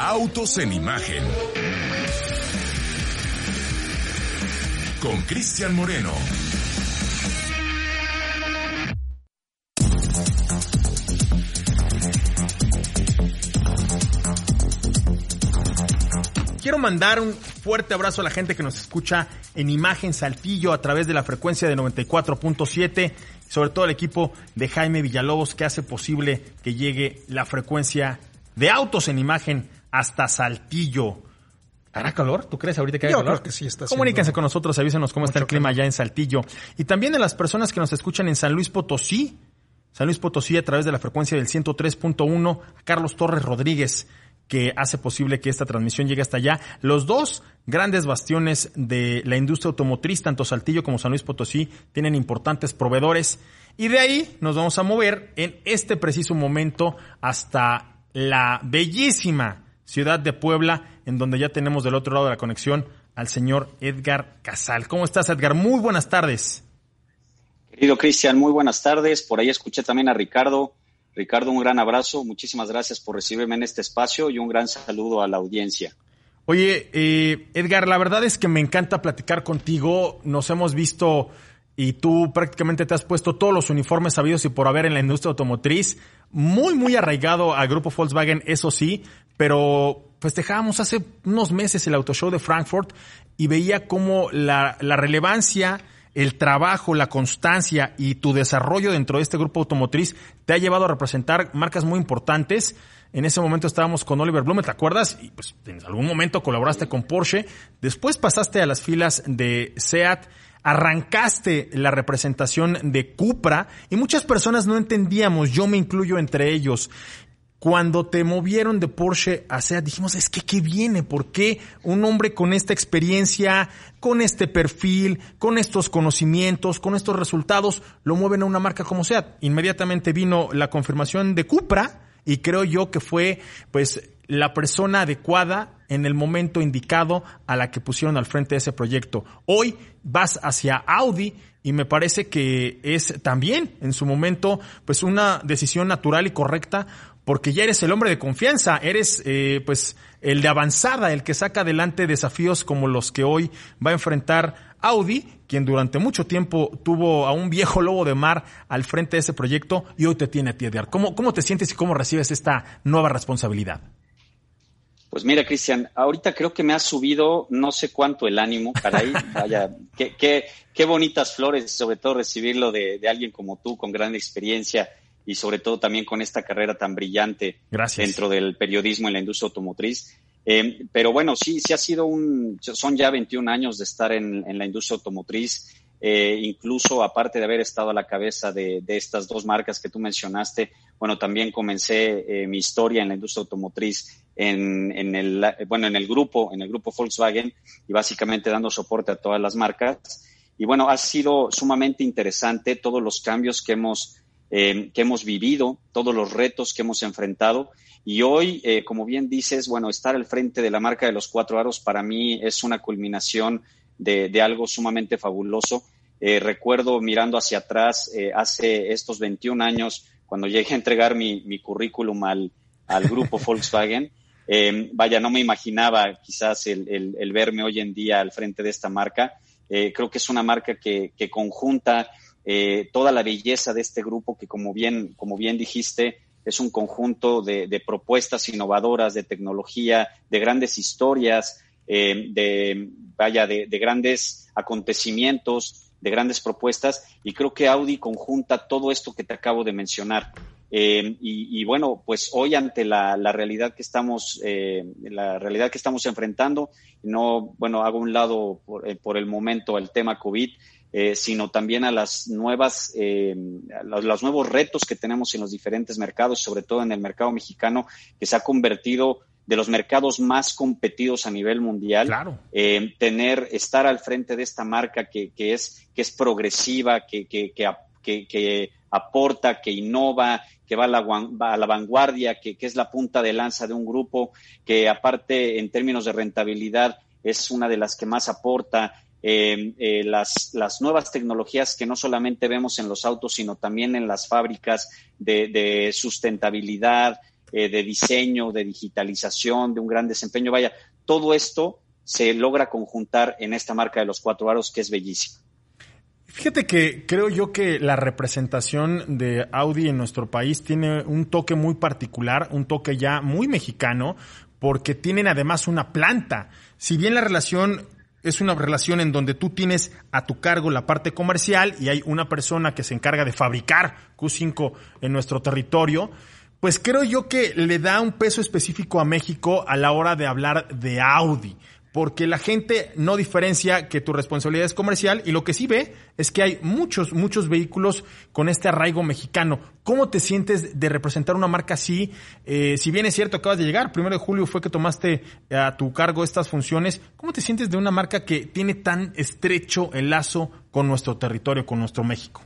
Autos en Imagen. Con Cristian Moreno. Quiero mandar un fuerte abrazo a la gente que nos escucha en Imagen Saltillo a través de la frecuencia de 94.7, sobre todo el equipo de Jaime Villalobos que hace posible que llegue la frecuencia de autos en imagen hasta Saltillo. ¿Hará calor? ¿Tú crees ahorita que hay Yo calor? creo que sí está Comuníquense con nosotros, avísenos cómo está el clima allá en Saltillo. Y también a las personas que nos escuchan en San Luis Potosí. San Luis Potosí a través de la frecuencia del 103.1. a Carlos Torres Rodríguez, que hace posible que esta transmisión llegue hasta allá. Los dos grandes bastiones de la industria automotriz, tanto Saltillo como San Luis Potosí, tienen importantes proveedores. Y de ahí nos vamos a mover en este preciso momento hasta la bellísima ciudad de Puebla, en donde ya tenemos del otro lado de la conexión al señor Edgar Casal. ¿Cómo estás, Edgar? Muy buenas tardes. Querido Cristian, muy buenas tardes. Por ahí escuché también a Ricardo. Ricardo, un gran abrazo. Muchísimas gracias por recibirme en este espacio y un gran saludo a la audiencia. Oye, eh, Edgar, la verdad es que me encanta platicar contigo. Nos hemos visto y tú prácticamente te has puesto todos los uniformes sabidos y por haber en la industria automotriz. Muy, muy arraigado al grupo Volkswagen, eso sí, pero festejábamos hace unos meses el Auto Show de Frankfurt y veía cómo la, la relevancia, el trabajo, la constancia y tu desarrollo dentro de este grupo automotriz te ha llevado a representar marcas muy importantes. En ese momento estábamos con Oliver Blume, ¿te acuerdas? Y pues en algún momento colaboraste con Porsche. Después pasaste a las filas de SEAT arrancaste la representación de Cupra y muchas personas no entendíamos, yo me incluyo entre ellos. Cuando te movieron de Porsche a SEAT, dijimos, es que qué viene, ¿por qué un hombre con esta experiencia, con este perfil, con estos conocimientos, con estos resultados, lo mueven a una marca como SEAT? Inmediatamente vino la confirmación de Cupra y creo yo que fue, pues, la persona adecuada en el momento indicado a la que pusieron al frente de ese proyecto. Hoy vas hacia Audi y me parece que es también en su momento pues una decisión natural y correcta porque ya eres el hombre de confianza, eres eh, pues el de avanzada, el que saca adelante desafíos como los que hoy va a enfrentar Audi, quien durante mucho tiempo tuvo a un viejo lobo de mar al frente de ese proyecto y hoy te tiene a ti, Edgar. ¿Cómo, cómo te sientes y cómo recibes esta nueva responsabilidad? Pues mira, Cristian, ahorita creo que me ha subido no sé cuánto el ánimo, caray, vaya, qué, qué, qué bonitas flores, sobre todo recibirlo de, de, alguien como tú, con gran experiencia y sobre todo también con esta carrera tan brillante Gracias. dentro del periodismo en la industria automotriz. Eh, pero bueno, sí, sí ha sido un, son ya 21 años de estar en, en la industria automotriz. Eh, incluso aparte de haber estado a la cabeza de, de, estas dos marcas que tú mencionaste, bueno, también comencé eh, mi historia en la industria automotriz en, en, el, bueno, en el grupo, en el grupo Volkswagen y básicamente dando soporte a todas las marcas. Y bueno, ha sido sumamente interesante todos los cambios que hemos, eh, que hemos vivido, todos los retos que hemos enfrentado. Y hoy, eh, como bien dices, bueno, estar al frente de la marca de los cuatro aros para mí es una culminación de, de algo sumamente fabuloso. Eh, recuerdo mirando hacia atrás, eh, hace estos 21 años, cuando llegué a entregar mi, mi currículum al, al grupo Volkswagen, eh, vaya, no me imaginaba quizás el, el, el, verme hoy en día al frente de esta marca. Creo que es una marca que, que conjunta eh, toda la belleza de este grupo que, como bien, como bien dijiste, es un conjunto de, propuestas innovadoras, de tecnología, de grandes historias, eh, de, vaya, de, de grandes acontecimientos, de grandes propuestas y creo que Audi conjunta todo esto que te acabo de mencionar. Eh, y, y, bueno, pues hoy ante la, realidad que estamos, eh, la realidad que estamos enfrentando, no, bueno, hago un lado por, por el momento el tema COVID, eh, sino también a las nuevas, eh, a los, los, nuevos retos que tenemos en los diferentes mercados, sobre todo en el mercado mexicano, que se ha convertido de los mercados más competidos a nivel mundial. Claro. Eh, tener, estar al frente de esta marca que, que es, que es progresiva, que, que, que, que aporta, que innova, que va a la, va a la vanguardia, que, que, es la punta de lanza de un grupo, que aparte en términos de rentabilidad es una de las que más aporta. Eh, eh, las, las, nuevas tecnologías que no solamente vemos en los autos, sino también en las fábricas de, de sustentabilidad, eh, de diseño, de digitalización, de un gran desempeño. Vaya, todo esto se logra conjuntar en esta marca de los cuatro aros que es bellísima. Fíjate que creo yo que la representación de Audi en nuestro país tiene un toque muy particular, un toque ya muy mexicano, porque tienen además una planta. Si bien la relación es una relación en donde tú tienes a tu cargo la parte comercial y hay una persona que se encarga de fabricar Q5 en nuestro territorio, pues creo yo que le da un peso específico a México a la hora de hablar de Audi porque la gente no diferencia que tu responsabilidad es comercial y lo que sí ve es que hay muchos, muchos vehículos con este arraigo mexicano. ¿Cómo te sientes de representar una marca así? Eh, si bien es cierto, acabas de llegar, primero de julio fue que tomaste a tu cargo estas funciones, ¿cómo te sientes de una marca que tiene tan estrecho el lazo con nuestro territorio, con nuestro México?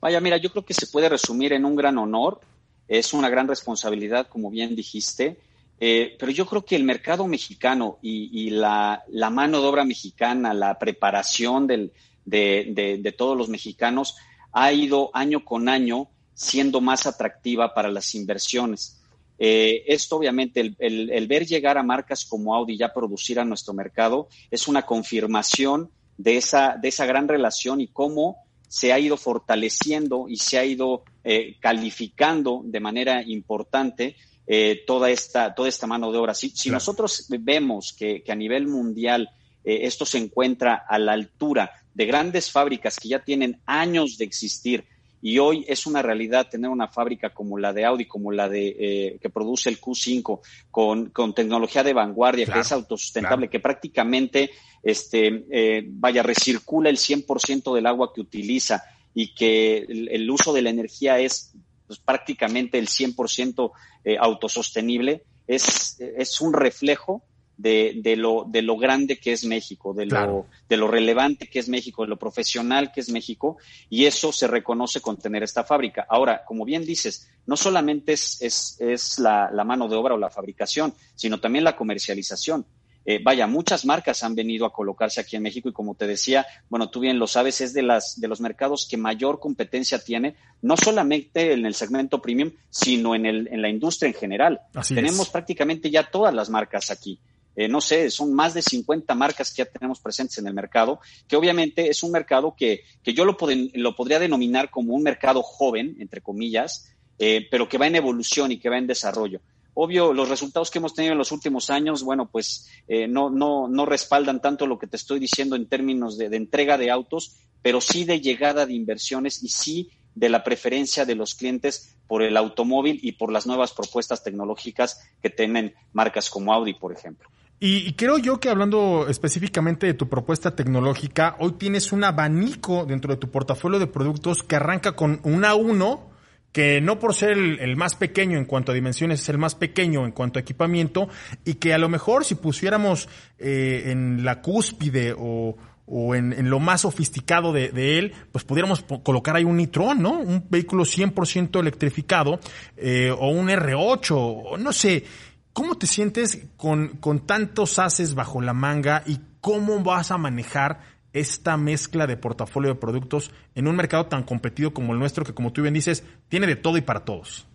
Vaya, mira, yo creo que se puede resumir en un gran honor, es una gran responsabilidad, como bien dijiste eh, pero yo creo que el mercado mexicano y, la, mano de obra mexicana, la preparación de, todos los mexicanos ha ido año con año siendo más atractiva para las inversiones. Eh, esto obviamente, el, ver llegar a marcas como Audi ya producir a nuestro mercado es una confirmación de esa, de esa gran relación y cómo se ha ido fortaleciendo y se ha ido eh, calificando de manera importante eh, toda, esta, toda esta mano de obra. Si, si nosotros vemos que, a nivel mundial eh, esto se encuentra a la altura de grandes fábricas que ya tienen años de existir, y hoy es una realidad tener una fábrica como la de Audi, como la de eh, que produce el Q5, con, con tecnología de vanguardia, que es autosustentable, que prácticamente este, vaya, recircula el 100% del agua que utiliza y que el, uso de la energía es pues, prácticamente el 100% eh, autosostenible, es, es un reflejo de, de, lo, de lo grande que es México, de, lo, de lo relevante que es México, de lo profesional que es México, y eso se reconoce con tener esta fábrica. Ahora, como bien dices, no solamente es, es, es la, la mano de obra o la fabricación, sino también la comercialización. Eh, vaya, muchas marcas han venido a colocarse aquí en México y como te decía, bueno, tú bien lo sabes, es de, las, de los mercados que mayor competencia tiene, no solamente en el segmento premium, sino en, el, en la industria en general. tenemos prácticamente ya todas las marcas aquí. Eh, no sé, son más de 50 marcas que ya tenemos presentes en el mercado, que obviamente es un mercado que, que yo lo, lo podría denominar como un mercado joven, entre comillas, eh, pero que va en evolución y que va en desarrollo. Obvio, los resultados que hemos tenido en los últimos años, bueno, pues eh, no, no, no respaldan tanto lo que te estoy diciendo en términos de, entrega de autos, pero sí de llegada de inversiones y sí de la preferencia de los clientes por el automóvil y por las nuevas propuestas tecnológicas que tienen marcas como Audi, por ejemplo. Y, creo yo que hablando específicamente de tu propuesta tecnológica, hoy tienes un abanico dentro de tu portafolio de productos que arranca con un A1 que no por ser el, más pequeño en cuanto a dimensiones es el más pequeño en cuanto a equipamiento y que a lo mejor si pusiéramos eh, en la cúspide o, o en, lo más sofisticado de, él, pues pudiéramos colocar ahí un Nitron, ¿no? Un vehículo 100% electrificado eh, o un R8, o no sé. ¿Cómo te sientes con, con tantos haces bajo la manga y cómo vas a manejar esta mezcla de portafolio de productos en un mercado tan competido como el nuestro, que como tú bien dices, tiene de todo y para todos?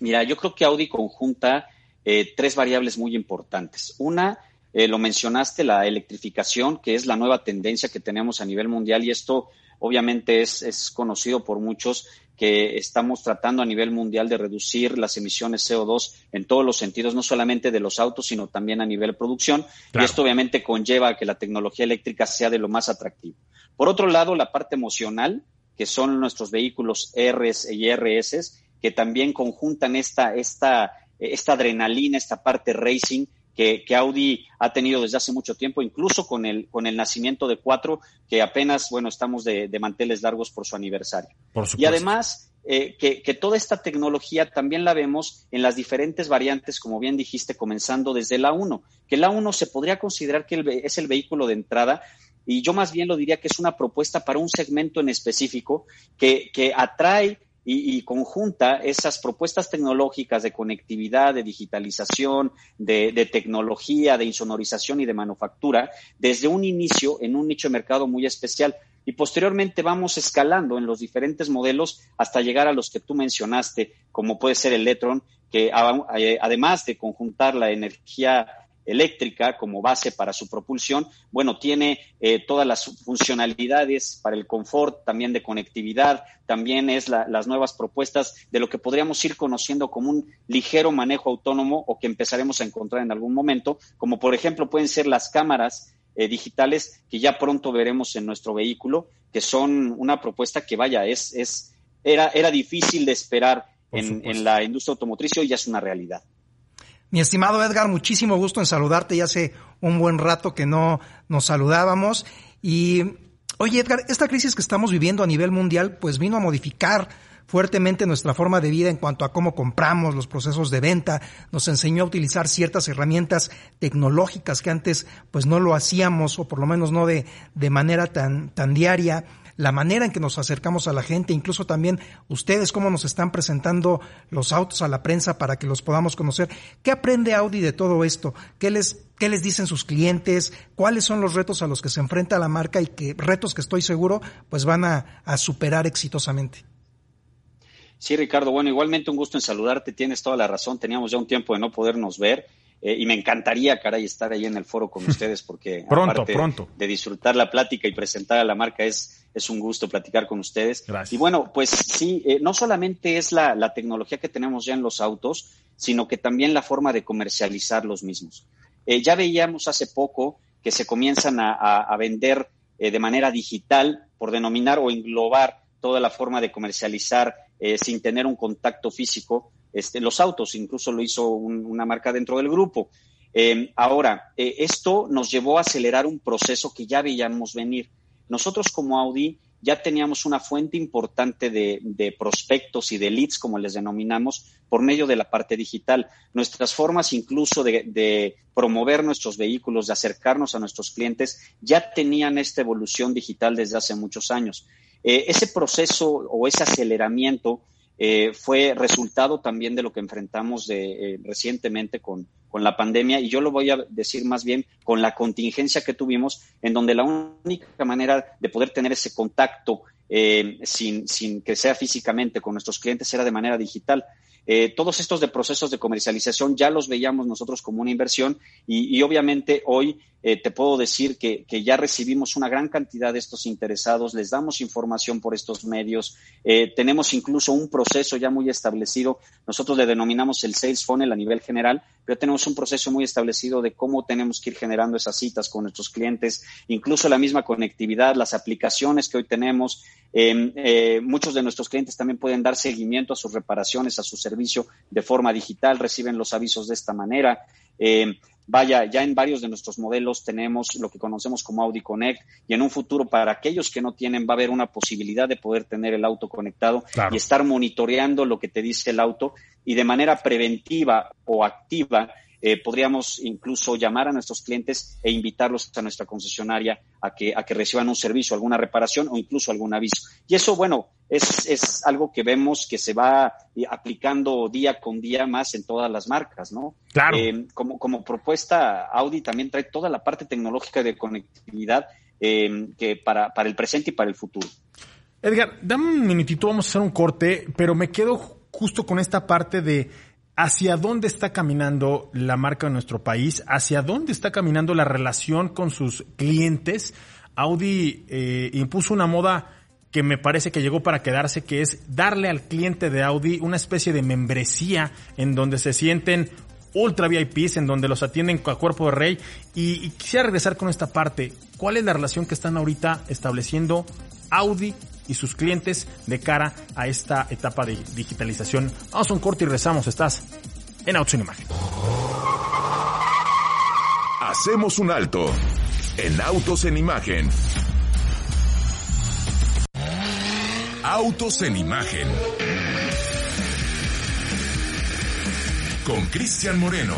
Mira, yo creo que Audi conjunta eh, tres variables muy importantes. Una, eh, lo mencionaste, la electrificación, que es la nueva tendencia que tenemos a nivel mundial y esto obviamente es, es conocido por muchos que estamos tratando a nivel mundial de reducir las emisiones CO2 en todos los sentidos, no solamente de los autos, sino también a nivel producción. Y esto obviamente conlleva a que la tecnología eléctrica sea de lo más atractivo. Por otro lado, la parte emocional, que son nuestros vehículos RS y RS, que también conjuntan esta, esta, esta adrenalina, esta parte racing que, Audi ha tenido desde hace mucho tiempo, incluso con el, con el nacimiento de cuatro, que apenas, bueno, estamos de, manteles largos por su aniversario. y además, eh, que, toda esta tecnología también la vemos en las diferentes variantes, como bien dijiste, comenzando desde la 1, que la 1 se podría considerar que es el vehículo de entrada, y yo más bien lo diría que es una propuesta para un segmento en específico que, que atrae y, conjunta esas propuestas tecnológicas de conectividad, de digitalización, de, tecnología, de insonorización y de manufactura desde un inicio en un nicho de mercado muy especial. y posteriormente vamos escalando en los diferentes modelos hasta llegar a los que tú mencionaste, como puede ser el Electron, que eh, además de conjuntar la energía eléctrica como base para su propulsión, bueno, tiene eh, todas las funcionalidades para el confort, también de conectividad, también es las nuevas propuestas de lo que podríamos ir conociendo como un ligero manejo autónomo o que empezaremos a encontrar en algún momento, como por ejemplo pueden ser las cámaras eh, digitales que ya pronto veremos en nuestro vehículo, que son una propuesta que vaya, es, es, era, era difícil de esperar en, en la industria automotriz y hoy ya es una realidad. Mi estimado Edgar, muchísimo gusto en saludarte. Ya hace un buen rato que no nos saludábamos. Y, oye Edgar, esta crisis que estamos viviendo a nivel mundial, pues vino a modificar fuertemente nuestra forma de vida en cuanto a cómo compramos, los procesos de venta, nos enseñó a utilizar ciertas herramientas tecnológicas que antes pues no lo hacíamos o por lo menos no de, de manera tan, tan diaria la manera en que nos acercamos a la gente, incluso también ustedes cómo nos están presentando los autos a la prensa para que los podamos conocer. ¿Qué aprende Audi de todo esto? ¿Qué les, qué les dicen sus clientes? ¿Cuáles son los retos a los que se enfrenta la marca y qué retos que estoy seguro pues van a, a superar exitosamente? Sí, Ricardo, bueno, igualmente un gusto en saludarte, tienes toda la razón, teníamos ya un tiempo de no podernos ver eh, y me encantaría, caray, estar ahí en el foro con ustedes porque pronto, pronto. de disfrutar la plática y presentar a la marca es, es un gusto platicar con ustedes. Gracias. Y bueno, pues sí, eh, no solamente es la, la, tecnología que tenemos ya en los autos, sino que también la forma de comercializar los mismos. Eh, ya veíamos hace poco que se comienzan a, a, a vender de manera digital, por denominar o englobar toda la forma de comercializar sin tener un contacto físico este, los autos, incluso lo hizo una marca dentro del grupo. Eh, ahora, eh, esto nos llevó a acelerar un proceso que ya veíamos venir. Nosotros como Audi ya teníamos una fuente importante de, prospectos y de leads, como les denominamos, por medio de la parte digital. Nuestras formas incluso de, promover nuestros vehículos, de acercarnos a nuestros clientes, ya tenían esta evolución digital desde hace muchos años. Eh, ese proceso o ese aceleramiento eh, fue resultado también de lo que enfrentamos de, eh, recientemente con, con, la pandemia y yo lo voy a decir más bien con la contingencia que tuvimos, en donde la única manera de poder tener ese contacto eh, sin, sin que sea físicamente con nuestros clientes era de manera digital. Eh, todos estos de procesos de comercialización ya los veíamos nosotros como una inversión y, obviamente hoy eh, te puedo decir que, que, ya recibimos una gran cantidad de estos interesados, les damos información por estos medios, eh, tenemos incluso un proceso ya muy establecido, nosotros le denominamos el sales funnel a nivel general, pero tenemos un proceso muy establecido de cómo tenemos que ir generando esas citas con nuestros clientes, incluso la misma conectividad, las aplicaciones que hoy tenemos. Eh, muchos de nuestros clientes también pueden dar seguimiento a sus reparaciones, a su servicio de forma digital, reciben los avisos de esta manera. Eh, vaya, ya en varios de nuestros modelos tenemos lo que conocemos como Audi Connect y en un futuro para aquellos que no tienen va a haber una posibilidad de poder tener el auto conectado claro. y estar monitoreando lo que te dice el auto y de manera preventiva o activa eh, podríamos incluso llamar a nuestros clientes e invitarlos a nuestra concesionaria a que, a que reciban un servicio, alguna reparación o incluso algún aviso. Y eso, bueno, es, es algo que vemos que se va aplicando día con día más en todas las marcas, ¿no? Claro. Eh, como, como propuesta, Audi también trae toda la parte tecnológica de conectividad eh, que para, para el presente y para el futuro. Edgar, dame un minutito, vamos a hacer un corte, pero me quedo justo con esta parte de hacia dónde está caminando la marca de nuestro país, hacia dónde está caminando la relación con sus clientes. Audi eh, impuso una moda que me parece que llegó para quedarse, que es darle al cliente de Audi una especie de membresía en donde se sienten ultra VIPs, en donde los atienden a cuerpo de rey. Y, y quisiera regresar con esta parte. ¿Cuál es la relación que están ahorita estableciendo Audi y sus clientes de cara a esta etapa de digitalización. Vamos a un corte y rezamos. Estás en Autos en Imagen. Hacemos un alto en Autos en Imagen. Autos en Imagen. Con Cristian Moreno.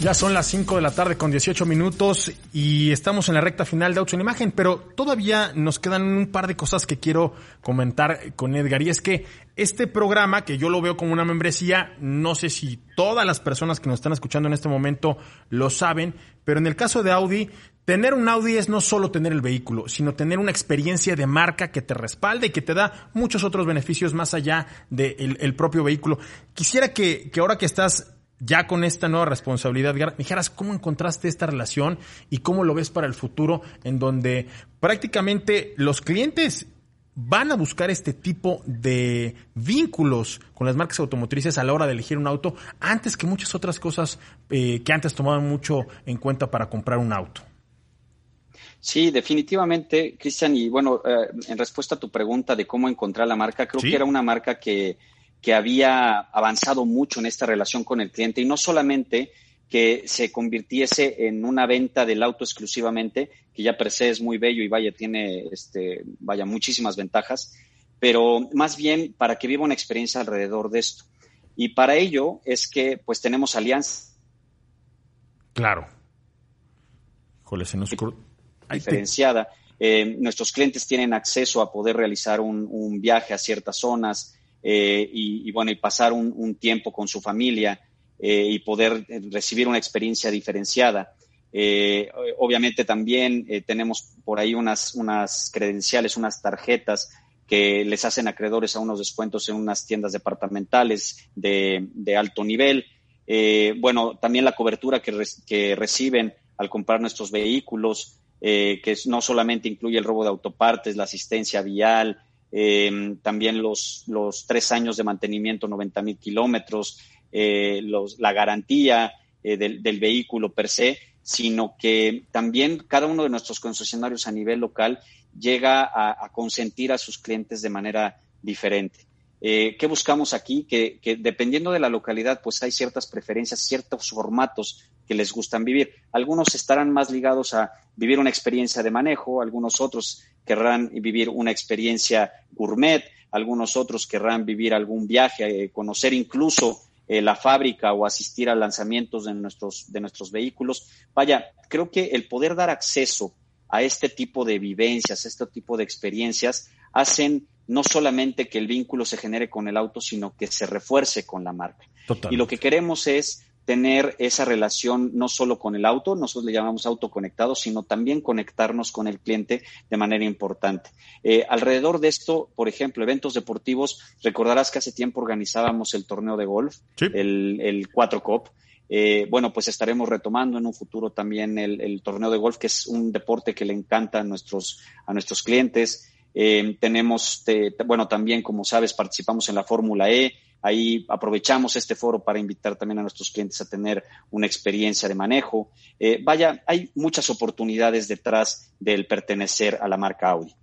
Ya son las 5 de la tarde con 18 minutos y estamos en la recta final de Autos en Imagen, pero todavía nos quedan un par de cosas que quiero comentar con Edgar. Y es que este programa, que yo lo veo como una membresía, no sé si todas las personas que nos están escuchando en este momento lo saben, pero en el caso de Audi, tener un Audi es no solo tener el vehículo, sino tener una experiencia de marca que te respalde y que te da muchos otros beneficios más allá del propio vehículo. Quisiera que, que ahora que estás ya con esta nueva responsabilidad, me dijeras cómo encontraste esta relación y cómo lo ves para el futuro, en donde prácticamente los clientes van a buscar este tipo de vínculos con las marcas automotrices a la hora de elegir un auto antes que muchas otras cosas eh, que antes tomaban mucho en cuenta para comprar un auto. Sí, definitivamente, Cristian. Y bueno, eh, en respuesta a tu pregunta de cómo encontrar la marca, creo que era una marca que, que había avanzado mucho en esta relación con el cliente y no solamente que se convirtiese en una venta del auto exclusivamente, que ya per se es muy bello y vaya, tiene este, vaya, muchísimas ventajas, pero más bien para que viva una experiencia alrededor de esto. Y para ello es que pues tenemos alianzas. Claro. Joder, se nos... Diferenciada. Eh, nuestros clientes tienen acceso a poder realizar un, un viaje a ciertas zonas, eh, y, bueno, y pasar un, tiempo con su familia eh, y poder recibir una experiencia diferenciada. Eh, obviamente también tenemos por ahí unas, unas credenciales, unas tarjetas que les hacen acreedores a unos descuentos en unas tiendas departamentales de, alto nivel. bueno, también la cobertura que, reciben al comprar nuestros vehículos, que no solamente incluye el robo de autopartes, la asistencia vial, eh, también los, los tres años de mantenimiento, 90 mil kilómetros, eh, la garantía eh, del, del, vehículo per se, sino que también cada uno de nuestros concesionarios a nivel local llega a, a consentir a sus clientes de manera diferente. Eh, ¿Qué buscamos aquí? Que, que, dependiendo de la localidad, pues hay ciertas preferencias, ciertos formatos que les gustan vivir. Algunos estarán más ligados a vivir una experiencia de manejo, algunos otros querrán vivir una experiencia gourmet, algunos otros querrán vivir algún viaje, eh, conocer incluso eh, la fábrica o asistir a lanzamientos de nuestros, de nuestros vehículos. Vaya, creo que el poder dar acceso a este tipo de vivencias, a este tipo de experiencias, hacen no solamente que el vínculo se genere con el auto, sino que se refuerce con la marca. Y lo que queremos es tener esa relación no solo con el auto, nosotros le llamamos auto conectado, sino también conectarnos con el cliente de manera importante. Eh, alrededor de esto, por ejemplo, eventos deportivos, recordarás que hace tiempo organizábamos el torneo de golf, el, el 4 Cop. Eh, bueno, pues estaremos retomando en un futuro también el, torneo de golf, que es un deporte que le encanta a nuestros, a nuestros clientes. Eh, tenemos, bueno, también, como sabes, participamos en la Fórmula E, Ahí aprovechamos este foro para invitar también a nuestros clientes a tener una experiencia de manejo. Eh, vaya, hay muchas oportunidades detrás del pertenecer a la marca Audi.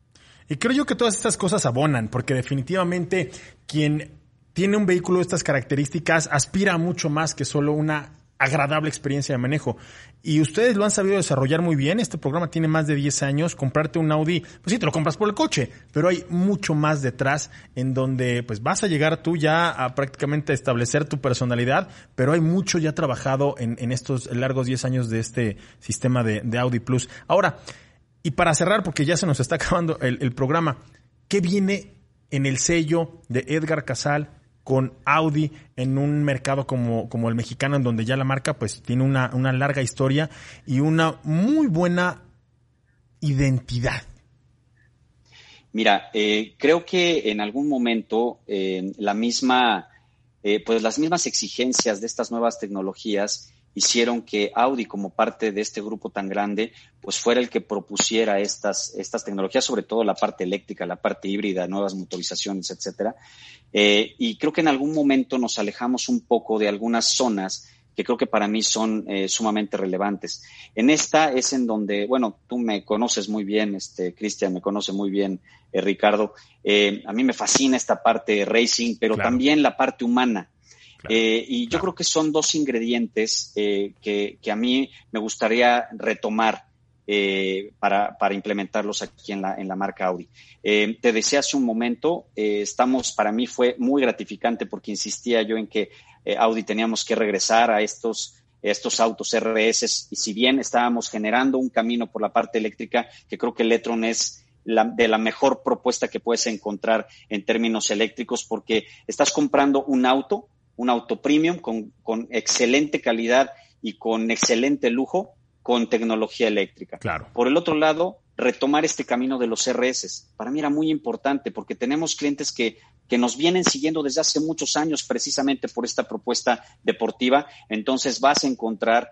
Y creo yo que todas estas cosas abonan, porque definitivamente quien tiene un vehículo de estas características aspira mucho más que solo una agradable experiencia de manejo. Y ustedes lo han sabido desarrollar muy bien. Este programa tiene más de 10 años. Comprarte un Audi, pues sí, te lo compras por el coche, pero hay mucho más detrás en donde pues vas a llegar tú ya a prácticamente establecer tu personalidad, pero hay mucho ya trabajado en, estos largos 10 años de este sistema de, Audi Plus. Ahora, y para cerrar, porque ya se nos está acabando el programa, ¿qué viene en el sello de Edgar Casal con Audi en un mercado como, como el mexicano, en donde ya la marca pues tiene una, una larga historia y una muy buena identidad. Mira, eh, creo que en algún momento eh, la misma, eh, pues las mismas exigencias de estas nuevas tecnologías hicieron que Audi, como parte de este grupo tan grande, pues fuera el que propusiera estas, estas tecnologías, sobre todo la parte eléctrica, la parte híbrida, nuevas motorizaciones, etcétera. Eh, y creo que en algún momento nos alejamos un poco de algunas zonas que creo que para mí son eh, sumamente relevantes. En esta es en donde, bueno, tú me conoces muy bien, este, Cristian me conoce muy bien, eh, Ricardo. a mí me fascina esta parte de racing, pero también la parte humana. Eh, y yo creo que son dos ingredientes eh, que, que, a mí me gustaría retomar eh, para, para, implementarlos aquí en la, en la marca Audi. te decía hace un momento, estamos, para mí fue muy gratificante porque insistía yo en que Audi teníamos que regresar a estos estos autos RS y si bien estábamos generando un camino por la parte eléctrica, que creo que el e-tron es de la mejor propuesta que puedes encontrar en términos eléctricos porque estás comprando un auto, un auto premium con, con excelente calidad y con excelente lujo con tecnología eléctrica. Claro. Por el otro lado, retomar este camino de los RS. Para mí era muy importante porque tenemos clientes que, que nos vienen siguiendo desde hace muchos años precisamente por esta propuesta deportiva. Entonces vas a encontrar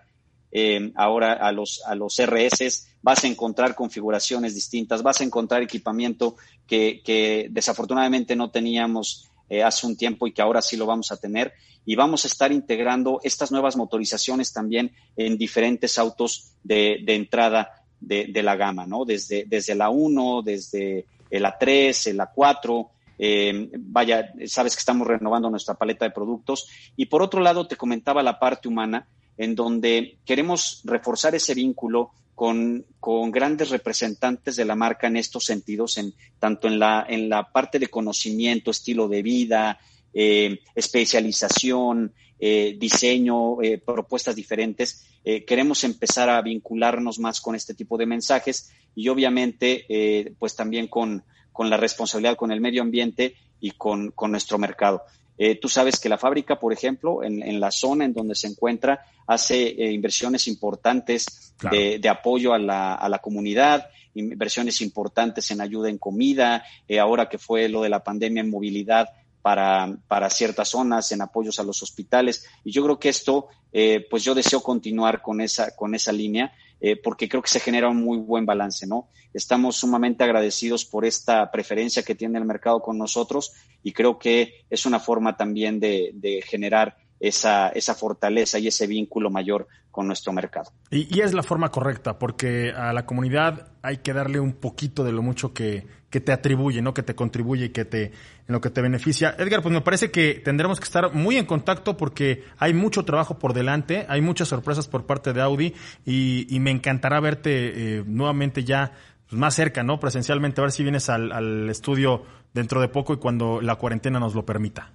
eh, ahora a los, a los RS, vas a encontrar configuraciones distintas, vas a encontrar equipamiento que, que desafortunadamente no teníamos eh, hace un tiempo y que ahora sí lo vamos a tener. Y vamos a estar integrando estas nuevas motorizaciones también en diferentes autos de, de entrada de, la gama, ¿no? Desde, desde la 1, desde el A3, el A4. Eh, vaya, sabes que estamos renovando nuestra paleta de productos. Y por otro lado, te comentaba la parte humana, en donde queremos reforzar ese vínculo con, con, grandes representantes de la marca en estos sentidos, en, tanto en la, en la parte de conocimiento, estilo de vida, eh, especialización, eh, diseño, eh, propuestas diferentes. Queremos empezar a vincularnos más con este tipo de mensajes y obviamente, pues también con, con la responsabilidad con el medio ambiente y con, con nuestro mercado. Eh, tú sabes que la fábrica, por ejemplo, en, en, la zona en donde se encuentra, hace eh, inversiones importantes claro. de, de, apoyo a la, a la, comunidad, inversiones importantes en ayuda en comida, eh, ahora que fue lo de la pandemia en movilidad para, para ciertas zonas, en apoyos a los hospitales. Y yo creo que esto, eh, pues yo deseo continuar con esa, con esa línea eh, porque creo que se genera un muy buen balance, ¿no? Estamos sumamente agradecidos por esta preferencia que tiene el mercado con nosotros y creo que es una forma también de, de generar esa, esa fortaleza y ese vínculo mayor con nuestro mercado. Y, y, es la forma correcta, porque a la comunidad hay que darle un poquito de lo mucho que, que te atribuye, ¿no? Que te contribuye y que te, en lo que te beneficia. Edgar, pues me parece que tendremos que estar muy en contacto porque hay mucho trabajo por delante, hay muchas sorpresas por parte de Audi y, y me encantará verte eh, nuevamente ya pues, más cerca, ¿no? Presencialmente, a ver si vienes al, al estudio dentro de poco y cuando la cuarentena nos lo permita.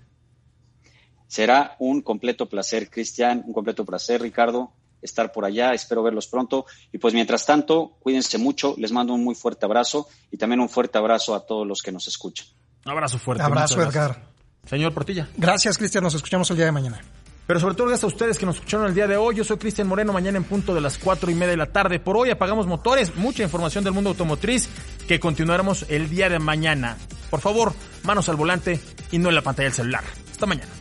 Será un completo placer, Cristian, un completo placer, Ricardo, estar por allá. Espero verlos pronto. Y pues mientras tanto, cuídense mucho. Les mando un muy fuerte abrazo y también un fuerte abrazo a todos los que nos escuchan. Un abrazo fuerte. Abrazo, Edgar. Señor Portilla. Gracias, Cristian. Nos escuchamos el día de mañana. Pero sobre todo gracias a ustedes que nos escucharon el día de hoy. Yo soy Cristian Moreno, mañana en punto de las cuatro y media de la tarde. Por hoy apagamos motores, mucha información del mundo automotriz que continuaremos el día de mañana. Por favor, manos al volante y no en la pantalla del celular. Hasta mañana.